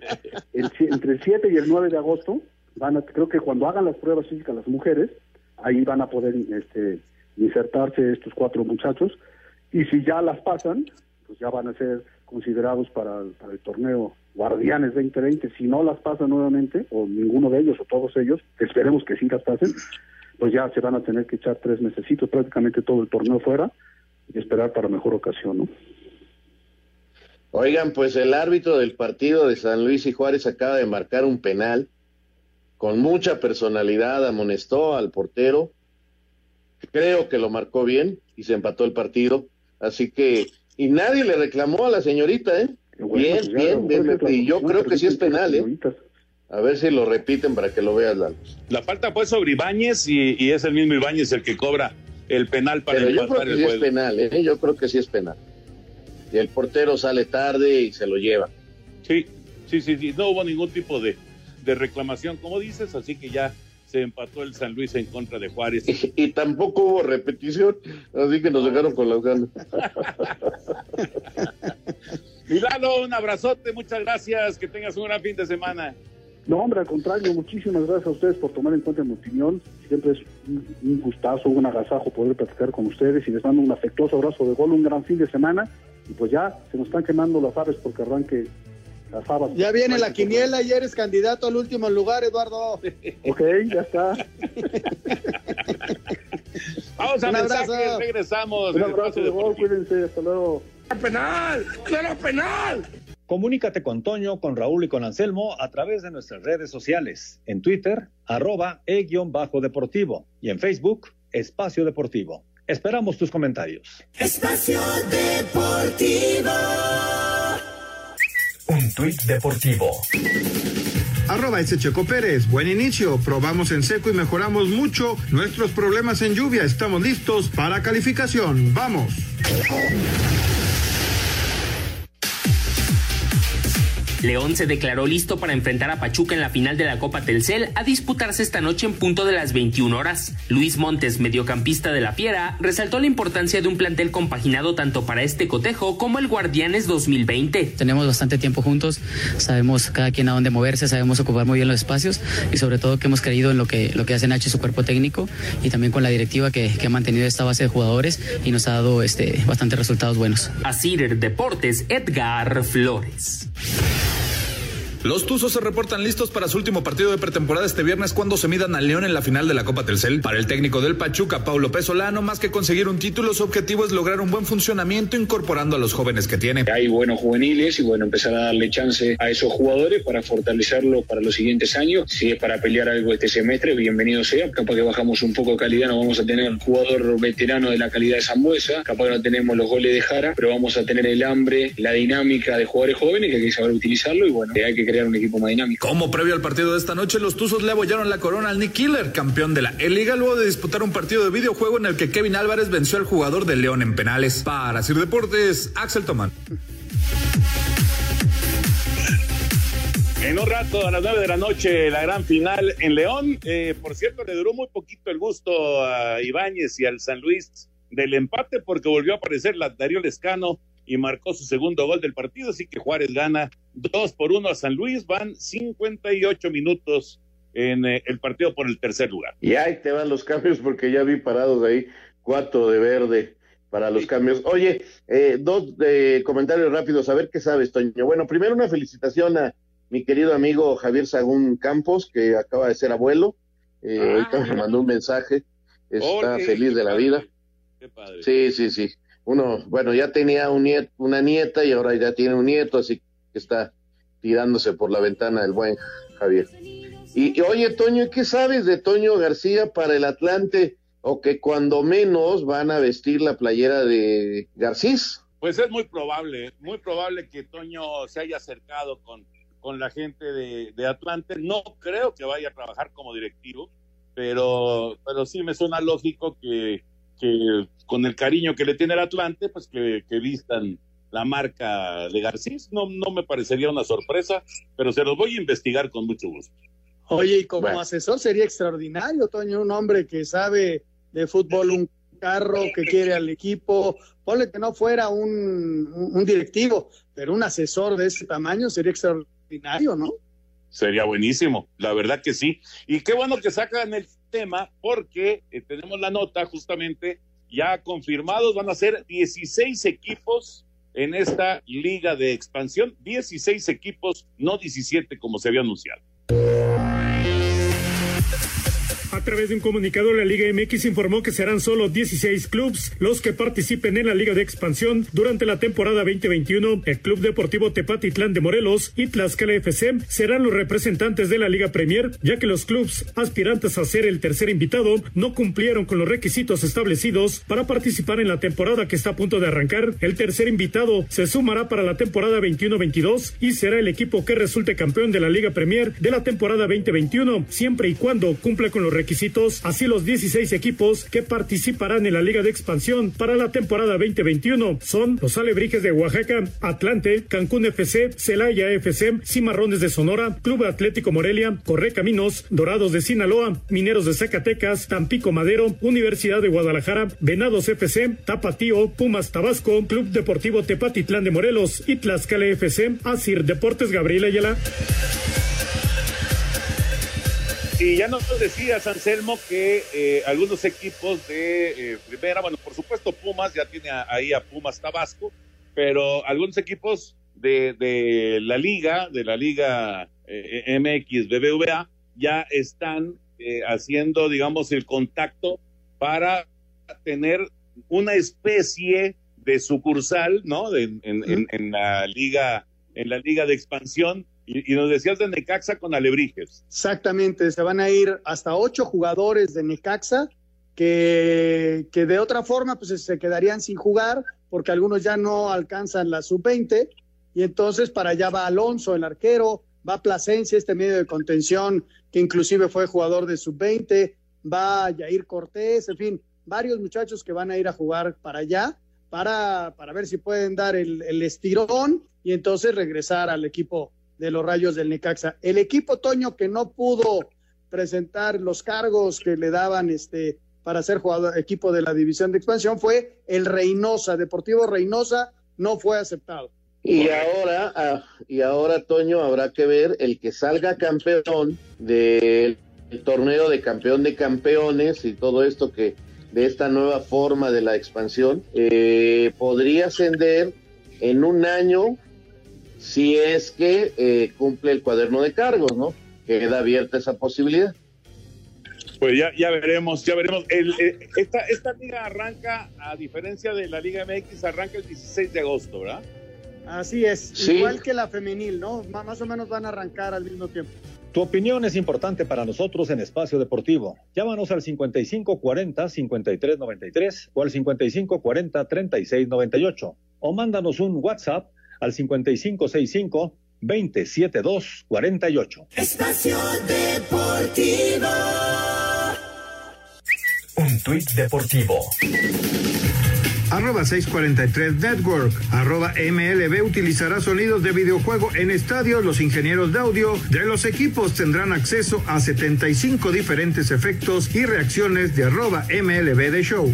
entre el 7 y el 9 de agosto, van a, creo que cuando hagan las pruebas físicas las mujeres, ahí van a poder este, insertarse estos cuatro muchachos y si ya las pasan, pues ya van a ser considerados para, para el torneo Guardianes 2020. Si no las pasan nuevamente, o ninguno de ellos o todos ellos, esperemos que sí las pasen, pues ya se van a tener que echar tres mesecitos, prácticamente todo el torneo fuera, y esperar para mejor ocasión, ¿no? Oigan, pues el árbitro del partido de San Luis y Juárez acaba de marcar un penal. Con mucha personalidad amonestó al portero. Creo que lo marcó bien y se empató el partido. Así que, y nadie le reclamó a la señorita, ¿eh? bien, pues bien, bien, Y yo creo que sí es penal, ¿eh? A ver si lo repiten para que lo veas, Lalo. La falta fue sobre Ibáñez y, y es el mismo Ibáñez el que cobra el penal para Pero yo creo que sí es penal, ¿eh? yo creo que sí es penal. Y el portero sale tarde y se lo lleva. Sí, sí, sí, sí. no hubo ningún tipo de, de reclamación, como dices, así que ya se empató el San Luis en contra de Juárez. Y, tampoco hubo repetición, así que nos dejaron con las ganas. Milano, un abrazote, muchas gracias, que tengas un gran fin de semana. No, hombre, al contrario, muchísimas gracias a ustedes por tomar en cuenta mi opinión. Siempre es un, gustazo, un agasajo poder platicar con ustedes y les mando un afectuoso abrazo de gol, un gran fin de semana. Y pues ya se nos están quemando las aves porque arranque las habas. Ya viene la quiniela y eres candidato al último lugar, Eduardo. Ok, ya está. Vamos a mensajes, regresamos. Un abrazo de gol, cuídense, hasta luego. ¡Penal! ¡Claro, penal! Comunícate con Toño, con Raúl y con Anselmo a través de nuestras redes sociales. En Twitter, arroba e-deportivo y en Facebook, Espacio Deportivo. Esperamos tus comentarios. Espacio Deportivo. Un tuit deportivo. Arroba ese Checo Pérez. Buen inicio. Probamos en seco y mejoramos mucho nuestros problemas en lluvia. Estamos listos para calificación. Vamos. León se declaró listo para enfrentar a Pachuca en la final de la Copa Telcel a disputarse esta noche en punto de las 21 horas. Luis Montes, mediocampista de la Fiera, resaltó la importancia de un plantel compaginado tanto para este cotejo como el Guardianes 2020. Tenemos bastante tiempo juntos, sabemos cada quien a dónde moverse, sabemos ocupar muy bien los espacios y sobre todo que hemos creído en lo que, lo que hace Nacho y su cuerpo técnico y también con la directiva que, que ha mantenido esta base de jugadores y nos ha dado este, bastantes resultados buenos. Asir Deportes, Edgar Flores. Los Tuzos se reportan listos para su último partido de pretemporada este viernes cuando se midan al León en la final de la Copa Telcel. Para el técnico del Pachuca, Paulo Pesolano, más que conseguir un título, su objetivo es lograr un buen funcionamiento incorporando a los jóvenes que tiene. Hay buenos juveniles y bueno, empezar a darle chance a esos jugadores para fortalecerlo para los siguientes años. Si es para pelear algo este semestre, bienvenido sea. Capaz que bajamos un poco de calidad, no vamos a tener un jugador veterano de la calidad de Zambuesa, capaz que no tenemos los goles de Jara, pero vamos a tener el hambre, la dinámica de jugadores jóvenes que hay que saber utilizarlo y bueno, hay que crear un equipo más dinámico. Como previo al partido de esta noche, los Tuzos le abollaron la corona al Nick Killer, campeón de la E-Liga, luego de disputar un partido de videojuego en el que Kevin Álvarez venció al jugador de León en penales. Para Sir Deportes, Axel Tomán. En un rato, a las nueve de la noche, la gran final en León. Eh, por cierto, le duró muy poquito el gusto a Ibáñez y al San Luis del empate porque volvió a aparecer la Darío Lescano y marcó su segundo gol del partido, así que Juárez gana dos por uno a San Luis, van 58 minutos en eh, el partido por el tercer lugar. Y ahí te van los cambios porque ya vi parados ahí cuatro de verde para los cambios. Oye, eh, dos de comentarios rápidos, a ver qué sabes, Toño. Bueno, primero una felicitación a mi querido amigo Javier Sagún Campos, que acaba de ser abuelo. Eh, Ah, ahorita me mandó un mensaje, está feliz de la vida. Qué padre. Sí, sí, sí. Uno, bueno, ya tenía un una nieta y ahora ya tiene un nieto, así que está tirándose por la ventana el buen Javier. Y, y, oye, Toño, ¿qué sabes de Toño García para el Atlante? O que cuando menos van a vestir la playera de Garcís. Pues es muy probable, muy probable que Toño se haya acercado con, con la gente de, de Atlante. No creo que vaya a trabajar como directivo, pero, pero sí me suena lógico que, que con el cariño que le tiene el Atlante, pues que, que vistan la marca de Garcís. No, no me parecería una sorpresa, pero se los voy a investigar con mucho gusto. Oye, y como Bueno. asesor sería extraordinario, Toño, un hombre que sabe de fútbol, un carro que quiere al equipo. Ponle que no fuera un, un- un directivo, pero un asesor de ese tamaño sería extraordinario, ¿no? Sería buenísimo, la verdad que sí. Y qué bueno que sacan el tema porque eh, tenemos la nota justamente ya confirmados, van a ser 16 equipos en esta liga de expansión, 16 equipos, no 17 como se había anunciado. A través de un comunicado, la Liga MX informó que serán solo 16 clubes los que participen en la Liga de Expansión durante la temporada 2021. El Club Deportivo Tepatitlán de Morelos y Tlaxcala FC serán los representantes de la Liga Premier, ya que los clubes aspirantes a ser el tercer invitado no cumplieron con los requisitos establecidos para participar en la temporada que está a punto de arrancar. El tercer invitado se sumará para la temporada 21-22 y será el equipo que resulte campeón de la Liga Premier de la temporada 2021, siempre y cuando cumpla con los requisitos. Así los 16 equipos que participarán en la Liga de Expansión para la temporada 2021 son los Alebrijes de Oaxaca, Atlante, Cancún FC, Celaya FC, Cimarrones de Sonora, Club Atlético Morelia, Correcaminos, Dorados de Sinaloa, Mineros de Zacatecas, Tampico Madero, Universidad de Guadalajara, Venados FC, Tapatío, Pumas Tabasco, Club Deportivo Tepatitlán de Morelos y Tlaxcala FC, Asir Deportes Gabriel Ayala. Y ya nos decías, Anselmo, que eh, algunos equipos de eh, primera, bueno, por supuesto Pumas, ya tiene a- ahí a Pumas Tabasco, pero algunos equipos de, de la liga, de la liga eh, MX, BBVA, ya están eh, haciendo, digamos, el contacto para tener una especie de sucursal, ¿no? De- en, en- en la liga, en la liga de expansión. Y, nos decías de Necaxa con Alebrijes. Exactamente, se van a ir hasta ocho jugadores de Necaxa que, que de otra forma pues se quedarían sin jugar porque algunos ya no alcanzan la sub-20 y entonces para allá va Alonso, el arquero, va Plasencia, este medio de contención, que inclusive fue jugador de sub-20, va Yair Cortés, en fin, varios muchachos que van a ir a jugar para allá, para, para ver si pueden dar el, el estirón y entonces regresar al equipo de los Rayos del Necaxa. El equipo Toño que no pudo presentar los cargos que le daban este para ser jugador equipo de la división de expansión fue el Reynosa, Deportivo Reynosa no fue aceptado. Y ahora, ah, y ahora, Toño, habrá que ver el que salga campeón del torneo de campeón de campeones y todo esto que de esta nueva forma de la expansión eh, podría ascender en un año si es que eh, cumple el cuaderno de cargos, ¿no? Queda abierta esa posibilidad. Pues ya, ya veremos, ya veremos. El, eh, esta, esta liga arranca, a diferencia de la Liga MX, arranca el 16 de agosto, ¿verdad? Así es, igual que la femenil, ¿no? M- Más o menos van a arrancar al mismo tiempo. Tu opinión es importante para nosotros en Espacio Deportivo. Llámanos al 5540-5393 o al 5540-3698 o mándanos un WhatsApp al 5565-27248. Espacio Deportivo. Un tuit deportivo. Arroba 643 Network. Arroba MLB utilizará sonidos de videojuego en estadios. Los ingenieros de audio de los equipos tendrán acceso a 75 diferentes efectos y reacciones de arroba MLB de Show.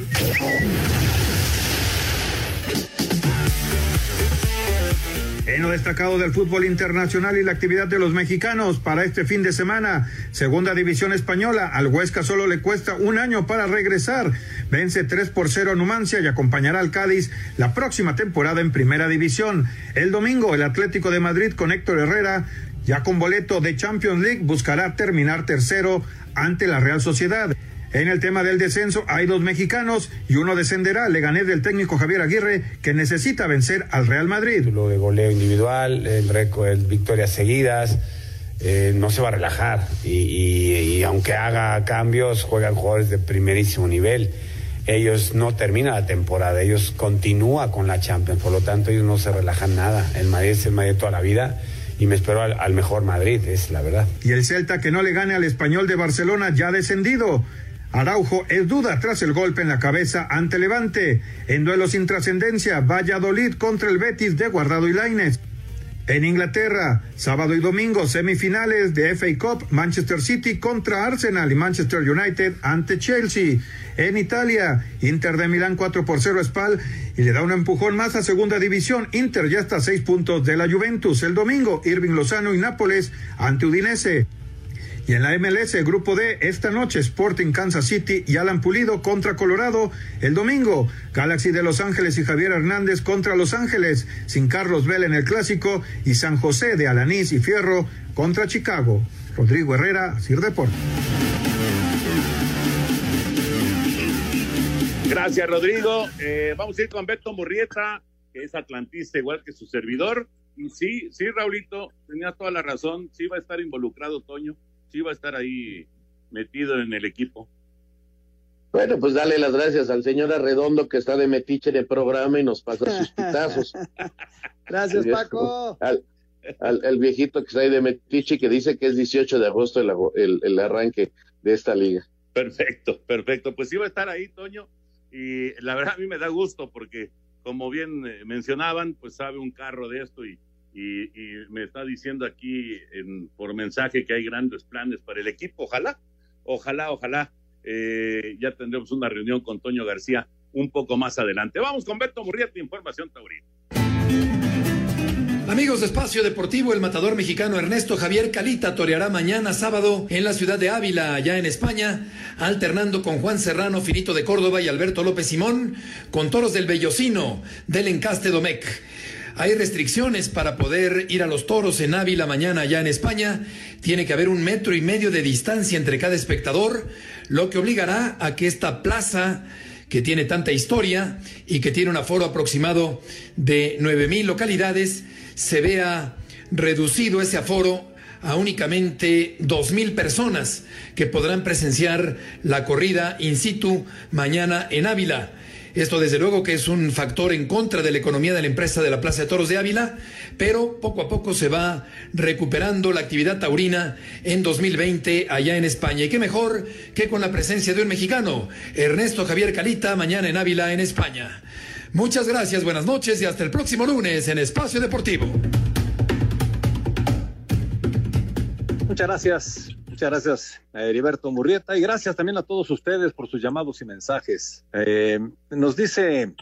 En lo destacado del fútbol internacional y la actividad de los mexicanos para este fin de semana, segunda división española, al Huesca solo le cuesta un año para regresar. Vence 3 por 0 a Numancia y acompañará al Cádiz la próxima temporada en primera división. El domingo, el Atlético de Madrid con Héctor Herrera, ya con boleto de Champions League, buscará terminar tercero ante la Real Sociedad. En el tema del descenso hay dos mexicanos y uno descenderá, Leganés del técnico Javier Aguirre, que necesita vencer al Real Madrid. Lo de goleo individual, el récord, el victorias seguidas, eh, no se va a relajar. Y, y- y aunque haga cambios, juegan jugadores de primerísimo nivel. Ellos no terminan la temporada, ellos continúan con la Champions, por lo tanto ellos no se relajan nada. El Madrid es el Madrid toda la vida y me espero al, al mejor Madrid, es la verdad. Y el Celta que no le gane al español de Barcelona ya descendido. Araujo es duda tras el golpe en la cabeza ante Levante. En duelo sin trascendencia, Valladolid contra el Betis de Guardado y Lainez. En Inglaterra, sábado y domingo, semifinales de FA Cup, Manchester City contra Arsenal y Manchester United ante Chelsea. En Italia, Inter de Milán 4 por 0 a Spal y le da un empujón más a segunda división. Inter ya está a seis puntos de la Juventus. El domingo, Irving Lozano y Nápoles ante Udinese. Y en la MLS, Grupo D, esta noche Sporting Kansas City y Alan Pulido contra Colorado. El domingo, Galaxy de Los Ángeles y Javier Hernández contra Los Ángeles, sin Carlos Vela en el clásico y San José de Alanís y Fierro contra Chicago. Rodrigo Herrera, Sir Deport. Gracias, Rodrigo. Eh, vamos a ir con Beto Murrieta, que es atlantista igual que su servidor. Y sí, sí, Raulito, tenía toda la razón. Sí va a estar involucrado Toño. Sí va a estar ahí metido en el equipo. Bueno, pues dale las gracias al señor Arredondo que está de metiche en el programa y nos pasa sus pitazos. Gracias, Paco. Al, al- al viejito que está ahí de metiche que dice que es 18 de agosto el, ago- el- el arranque de esta liga. Perfecto, perfecto. Pues sí va a estar ahí, Toño. Y la verdad a mí me da gusto porque, como bien eh, mencionaban, pues sabe un carro de esto y, y, me está diciendo aquí en, por mensaje que hay grandes planes para el equipo. Ojalá, ojalá, ojalá. eh, ya tendremos una reunión con Toño García un poco más adelante. Vamos con Beto Murrieta, Información Taurina. Amigos de Espacio Deportivo, el matador mexicano Ernesto Javier Calita toreará mañana sábado en la ciudad de Ávila, allá en España, alternando con Juan Serrano, Finito de Córdoba y Alberto López Simón, con toros del Bellocino, del Encaste Domecq. Hay restricciones para poder ir a los toros en Ávila mañana allá en España. Tiene que haber un metro y medio de distancia entre cada espectador, lo que obligará a que esta plaza que tiene tanta historia y que tiene un aforo aproximado de 9.000 localidades, se vea reducido ese aforo a únicamente 2.000 personas que podrán presenciar la corrida in situ mañana en Ávila. Esto desde luego que es un factor en contra de la economía de la empresa de la Plaza de Toros de Ávila, pero poco a poco se va recuperando la actividad taurina en 2020 allá en España. Y qué mejor que con la presencia de un mexicano, Ernesto Javier Calita, mañana en Ávila, en España. Muchas gracias, buenas noches y hasta el próximo lunes en Espacio Deportivo. Muchas gracias. Muchas gracias a Heriberto Murrieta y gracias también a todos ustedes por sus llamados y mensajes. Eh, nos dice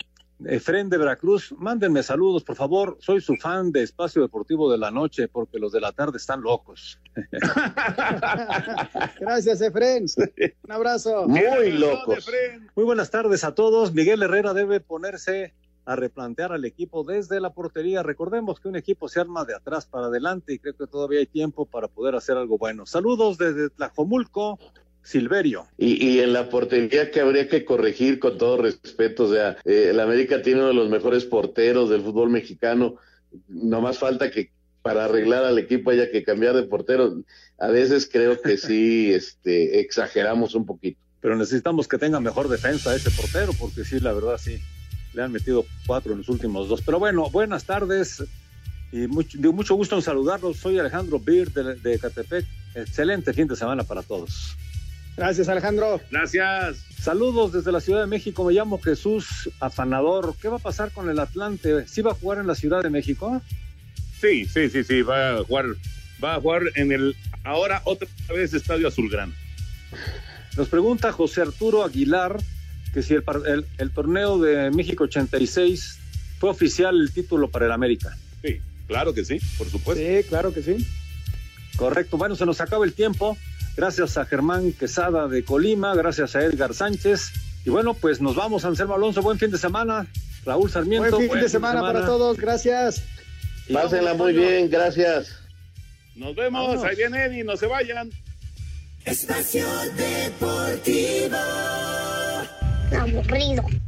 Efren de Veracruz, mándenme saludos, por favor. Soy su fan de Espacio Deportivo de la Noche porque los de la tarde están locos. Gracias, Efren. Un abrazo. Muy locos. Muy buenas tardes a todos. Miguel Herrera debe ponerse a replantear al equipo desde la portería. Recordemos que un equipo se arma de atrás para adelante y creo que todavía hay tiempo para poder hacer algo bueno. Saludos desde Tlajomulco, Silverio. Y, y en la portería que habría que corregir con todo respeto, o sea, eh, el América tiene uno de los mejores porteros del fútbol mexicano, no más falta que para arreglar al equipo haya que cambiar de portero. A veces creo que sí este, exageramos un poquito. Pero necesitamos que tenga mejor defensa ese portero, porque sí, la verdad sí le han metido cuatro en los últimos dos. Pero bueno, buenas tardes y mucho, de mucho gusto en saludarlos. Soy Alejandro Bir de, de Catepec. Excelente fin de semana para todos. Gracias, Alejandro. Gracias. Saludos desde la Ciudad de México. Me llamo Jesús Afanador. ¿Qué va a pasar con el Atlante? ¿Sí va a jugar en la Ciudad de México? Sí, sí, sí, sí. Va a jugar, va a jugar en el ahora otra vez Estadio Azulgrana. Nos pregunta José Arturo Aguilar que si el, el, el, torneo de México 86 fue oficial el título para el América. Sí, claro que sí, por supuesto. Sí, claro que sí. Correcto. Bueno, se nos acaba el tiempo. Gracias a Germán Quesada de Colima, gracias a Edgar Sánchez. Y bueno, pues nos vamos, Anselmo Alonso. Buen fin de semana. Raúl Sarmiento. Buen fin, buen de, semana fin de, semana para todos. Gracias. Y Pásenla muy bien. Gracias. Nos vemos. Vámonos. Ahí viene Eddie. No se vayan. Espacio Deportivo. 那我不理你。